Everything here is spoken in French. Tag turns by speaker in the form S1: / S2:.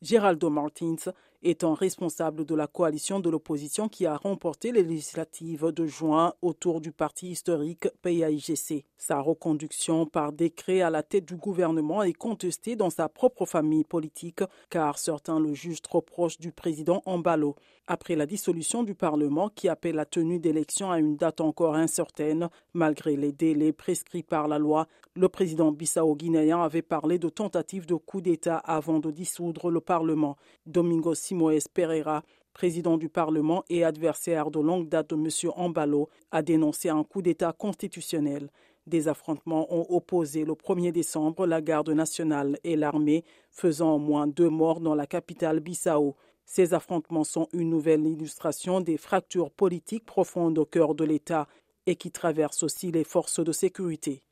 S1: Geraldo Martins étant responsable de la coalition de l'opposition qui a remporté les législatives de juin autour du parti historique PAIGC. Sa reconduction par décret à la tête du gouvernement est contestée dans sa propre famille politique car certains le jugent trop proche du président Ambalo. Après la dissolution du Parlement qui appelle la tenue d'élections à une date encore incertaine, malgré les délais prescrits par la loi, le président bissau-guinéen avait parlé de tentative de coup d'État avant de dissoudre le Parlement. Domingo Simoes Pereira, président du Parlement et adversaire de longue date de M. Ambalo, a dénoncé un coup d'État constitutionnel. Des affrontements ont opposé le 1er décembre la garde nationale et l'armée, faisant au moins deux morts dans la capitale Bissau. Ces affrontements sont une nouvelle illustration des fractures politiques profondes au cœur de l'État et qui traversent aussi les forces de sécurité.